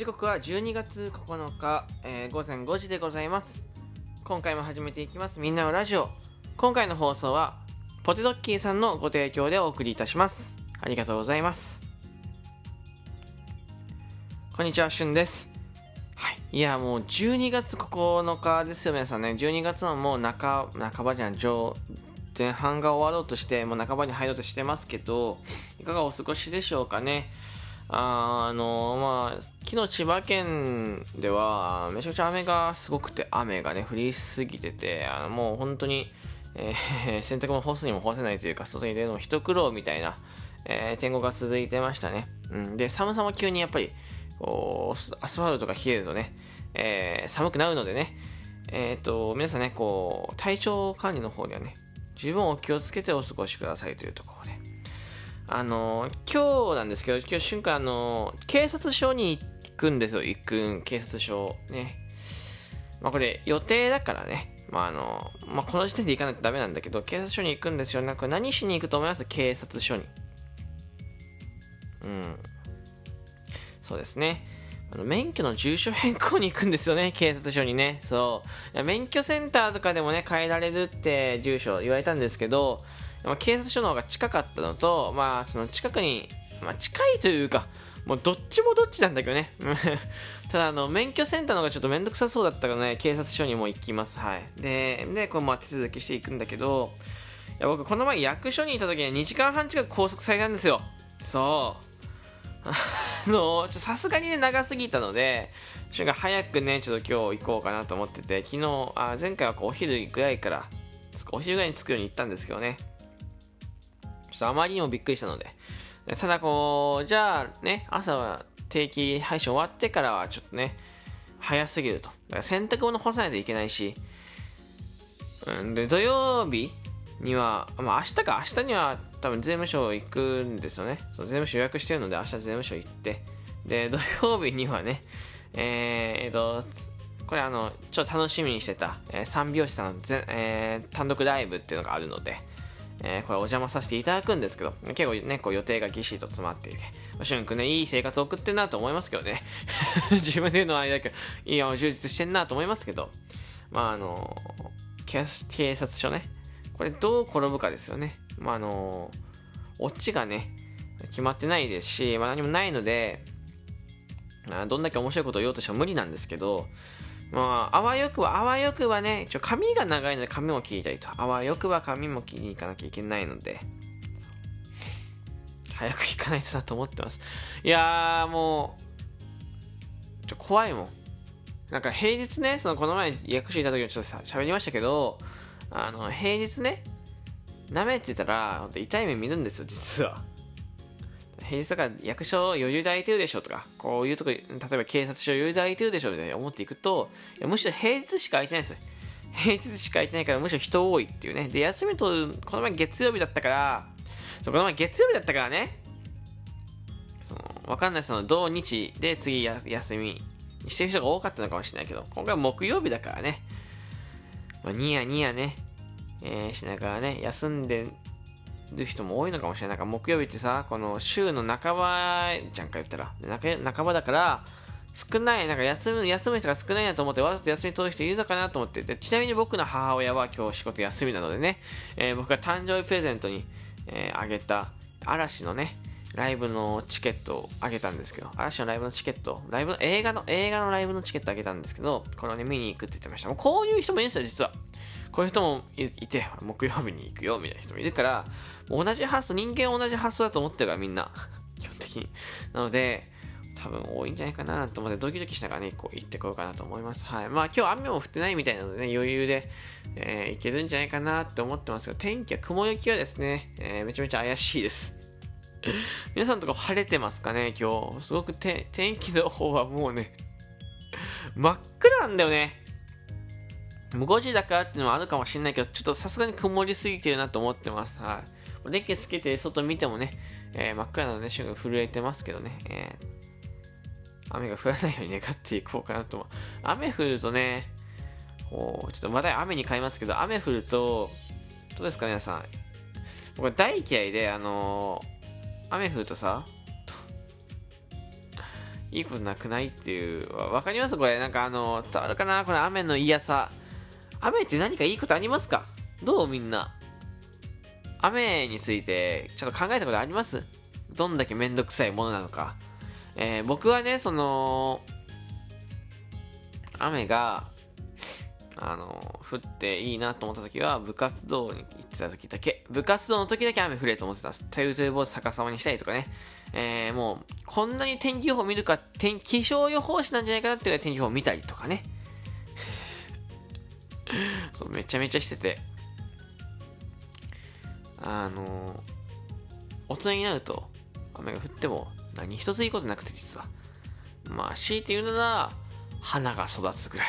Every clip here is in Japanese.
時刻は12月9日、えー午前5時でございます。今回も始めていきます。みんなのラジオ。今回の放送はポテトッキーさんのご提供でお送りいたします。ありがとうございます。こんにちはしゅんです。はい。いやもう12月9日ですよ皆さんね。12月のもう中半ばじゃん上前半が終わろうとしてもう半ばに入ろうとしてますけどいかがお過ごしでしょうかね。ああのまあ、昨日千葉県では、めちゃくちゃ雨がすごくて、雨がね、降りすぎてて、あのもう本当に、えー 洗濯物干すにも干せないというか、外に出るのも一苦労みたいな、えー天候が続いてましたね。うん、で、寒さも急にやっぱり、こう、アスファルトが冷えるとね、えー寒くなるのでね、えっ、と、皆さんね、こう、体調管理の方ではね、十分お気をつけてお過ごしくださいというところで、あの今日なんですけど、今日瞬間、あの警察署に行くんですよ、行く警察署。ね。まあこれ予定だからね。まああの、まあこの時点で行かないとダメなんだけど、警察署に行くんですよ。なんか何しに行くと思います？警察署に。うん。そうですね。あの免許の住所変更に行くんですよね、警察署にね。そう。免許センターとかでもね、変えられるって住所言われたんですけど、まあ警察署の方が近かったのと、まあ、その近くに、まあ、近いというか、もうどっちもどっちなんだけどね。ただ、あの、免許センターの方がちょっとめんどくさそうだったからね、警察署にも行きます。はい。で、で、こう、まあ、手続きしていくんだけど、いや、僕、この前役所にいた時に2時間半近く拘束されたんですよ。そう。あの、ちょさすがにね、長すぎたので、私が早くね、ちょっと今日行こうかなと思ってて、昨日、あ前回はこうお昼ぐらいから、お昼ぐらいに着くように行ったんですけどね。とあまりにもびっくりしたので。ただこう、じゃあね、朝は定期配信終わってからはちょっとね、早すぎると。だから洗濯物干さないといけないし、うん、で、土曜日には、まあ明日か、明日には多分税務署行くんですよね。そう税務署予約してるので明日税務署行って、で、土曜日にはね、えー、えーと、これあの、ちょっと楽しみにしてた、えー三拍子さんの、えー単独ライブっていうのがあるので、えーこれお邪魔させていただくんですけど、結構ね、こう予定がぎっしりと詰まっていて、しゅんくんね、いい生活を送ってんなと思いますけどね。自分で言うのはあれだけど、いいよ、充実してんなと思いますけど、まああの、警察署ね、これどう転ぶかですよね。まああの、オチがね、決まってないですし、まあ何もないので、どんだけ面白いことを言おうとしても無理なんですけど、まあ、あわよくは、あわよくはね、ちょ髪が長いので髪も切りたいと。あわよくは髪も切りに行かなきゃいけないので、早く行かないとなと思ってます。いやー、もう、ちょ怖いもん。なんか平日ね、そのこの前役所いた時にちょっと喋りましたけど、あの、平日ね、舐めてたら、本当痛い目見るんですよ、実は。平日だから役所余裕で空いてるでしょとか、こういうとこ、例えば警察署余裕で空いてるでしょって思っていくと、むしろ平日しか空いてないですよ。平日しか空いてないからむしろ人多いっていうね。で、休みと、この前月曜日だったから、そこの前月曜日だったからね、その、わかんない、その、土日で次休みにしてる人が多かったのかもしれないけど、今回木曜日だからね、まあ、ニヤニヤね、えーしながらね、休んでる人も多いのかもしれない。なんか木曜日ってさ、この週の半ばじゃんか言ったら、半ばだから、少ない、なんか休む、休む人が少ないなと思って、わざと休み取る人いるのかなと思ってで、ちなみに僕の母親は今日仕事休みなのでね、えー僕が誕生日プレゼントに、えーあげた嵐のね、ライブのチケットをあげたんですけど、嵐のライブのチケット、ライブの、映画の、映画のライブのチケットあげたんですけど、これをね、見に行くって言ってました。もうこういう人もいるんですよ、実は。こういう人もいて、木曜日に行くよ、みたいな人もいるから、同じ発想、人間同じ発想だと思ってるから、みんな。基本的に。なので、多分多いんじゃないかなと思って、ドキドキしながらね、こう行ってこようかなと思います。はい。まあ今日雨も降ってないみたいなのでね、余裕で、えー行けるんじゃないかなって思ってますけど、天気は雲行きはですね、えーめちゃめちゃ怪しいです。皆さんとか晴れてますかね、今日。すごく天気の方はもうね、真っ暗なんだよね。もう5時だからっていうのもあるかもしれないけど、ちょっとさすがに曇りすぎてるなと思ってます。はい。電気つけて外見てもね、えー真っ暗なので、瞬間震えてますけどね、えー雨が降らないように願っていこうかなと思う。雨降るとね、こう、ちょっとまだ雨に変えますけど、雨降ると、どうですか皆さん。僕は大嫌いで、あのー雨降るとさ、いいことなくないっていうわかります？これなんかあの伝わるかな？この雨の嫌さ。雨って何かいいことありますか？どうみんな？雨についてちょっと考えたことあります？どんだけめんどくさいものなのか、えー、僕はねその雨があの降っていいなと思った時は部活動に行ってた時だけ。部活動の時だけ雨降れと思ってた。テルテルボード逆さまにしたりとかね、えー、もうこんなに天気予報見るか天気象予報士なんじゃないかなっていう天気予報見たりとかね。そうめちゃめちゃしてて。あの大人になると雨が降っても何一ついいことなくて実は。まあ強いて言うなら花が育つぐらい。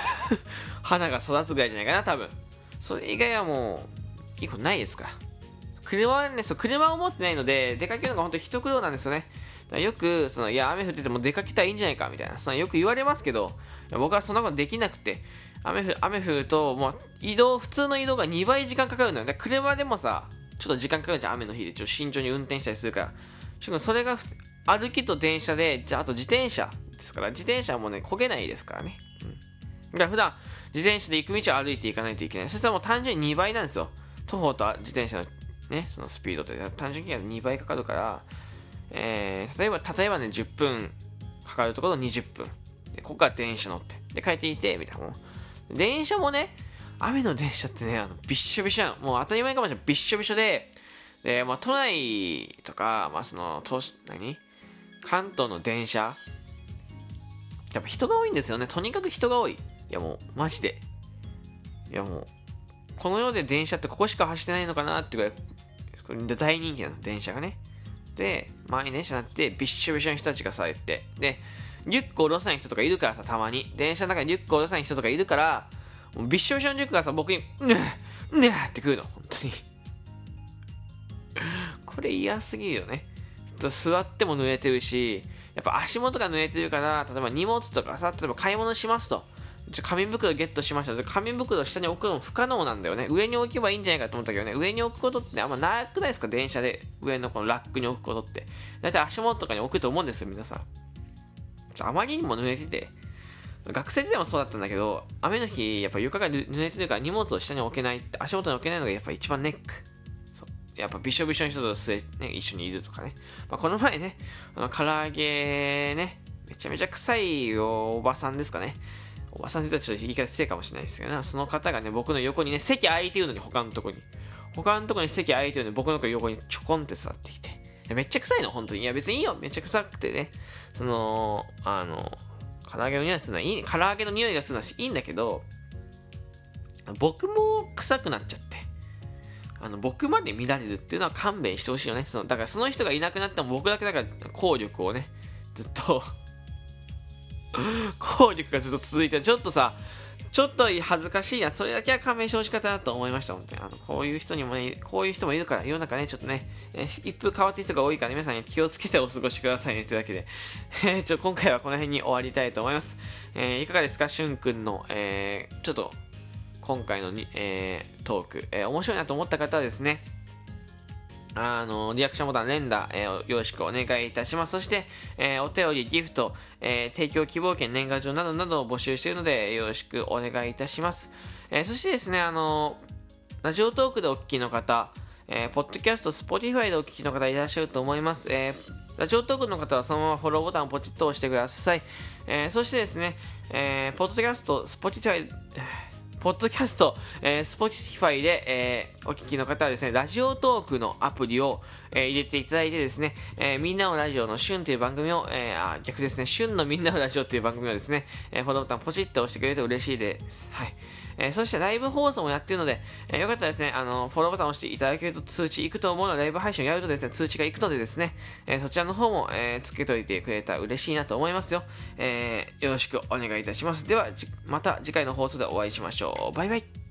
花が育つぐらいじゃないかな多分。それ以外はもういいことないですから。車はねそう車を持ってないので出かけるのが本当に一苦労なんですよね。よくそのいや雨降ってても出かけたらいいんじゃないかみたいな。そのよく言われますけど僕はそんなことできなくて。雨降雨降るともう移動普通の移動が2倍時間かかるのよ。で車でもさちょっと時間かかるじゃん雨の日で。ちょっと慎重に運転したりするから。しかもそれが歩きと電車でじゃああと自転車。ですから自転車もね焦げないですからね、うん、だから普段自転車で行く道を歩いていかないといけないそしたらもう単純に2倍なんですよ徒歩と自転車のねそのスピードって単純に2倍かかるからえー、例えば、例えばね、10分かかるところ20分。で、ここから電車乗って。で、帰っていて、みたいなもん。電車もね、雨の電車ってね、あの、びっしょびしょなの。もう当たり前かもしれない。びっしょびしょで、で、まあ、都内とか、まあ、その、都市、何？関東の電車やっぱ人が多いんですよね。とにかく人が多い。いやもう、マジで。いやもう、この世で電車ってここしか走ってないのかなってぐらい、大人気なの、電車がね。で、満員電車になって、びっしょびしょの人たちがさ、言って。で、リュックを下ろさない人とかいるからさ、たまに。電車の中にリュックを下ろさない人とかいるから、もうびっしょびしょのリュックがさ、僕に、ねえ、ねってくるの、本当に。これ嫌すぎるよね。と座っても濡れてるし、やっぱ足元が濡れてるから、例えば荷物とかさ、例えば買い物しますと。じゃ紙袋ゲットしました。紙袋下に置くのも不可能なんだよね。上に置けばいいんじゃないかと思ったけどね、上に置くことってあんまなくないですか？電車で。上のこのラックに置くことって。だいたい足元とかに置くと思うんですよ、皆さん。あまりにも濡れてて。学生時代もそうだったんだけど、雨の日、やっぱ床が濡れてるから荷物を下に置けないって、足元に置けないのがやっぱ一番ネック。やっぱびしょびしょの人とすれ、ね、一緒にいるとかね。まあ、この前ね、あの、唐揚げね、めちゃめちゃ臭いおばさんですかね。おばさんって言ったらちょっと言い方失礼かもしれないですけどね、その方がね、僕の横にね、席空いてるのに他のとこに。他のとこに席空いてるのに僕の横にちょこんって座ってきて。めっちゃ臭いの、本当に。いや、別にいいよ。めっちゃ臭くてね。その、あの、唐揚げの匂いするのはいい、唐揚げの匂いがするのはいいんだけど、僕も臭くなっちゃって。あの、僕まで乱れるっていうのは勘弁してほしいよね。その、だからその人がいなくなっても僕だけだから効力をね、ずっと 効力がずっと続いてちょっとさちょっと恥ずかしいな。それだけは勘弁してほしかったなと思いました。本当に。あの、こういう人にもね、こういう人もいるから、世の中ね、ちょっとね、え、一風変わってる人が多いから、ね、皆さん、ね、気をつけてお過ごしくださいね。というわけで、えー、ちょ、今回はこの辺に終わりたいと思います。えー、いかがですか？しゅんくんの、えー、ちょっと、今回のに、えー、トーク、えー、面白いなと思った方はですね、あの、リアクションボタン、連打、えー、よろしくお願いいたします。そして、えー、お便り、ギフト、えー、提供希望券、年賀状などなどを募集しているので、よろしくお願いいたします。えそしてですね、あのラジオトークでお聞きの方、えー、ポッドキャスト、 Spotify でお聞きの方いらっしゃると思います。えラジオトークの方はそのままフォローボタンをポチッと押してください。えそしてですね、えポッドキャスト、スポティファイ、ポッドキャスト、えー、Spotify で、えー、お聞きの方はですね、ラジオトークのアプリを、えー、入れていただいてですね、えー、みんなのラジオの旬という番組を、えー、あ、逆ですね、旬のみんなのラジオという番組をですね、えー、フォローボタンポチッと押してくれると嬉しいです。はい。えー、そしてライブ放送もやってるので、えー、よかったらですね、あの、フォローボタンを押していただけると通知行くと思うので、ライブ配信をやるとですね、通知が行くのでですね、えー、そちらの方も、えー、つけといてくれたら嬉しいなと思いますよ。えー、よろしくお願いいたします。では、また次回の放送でお会いしましょう。バイバイ。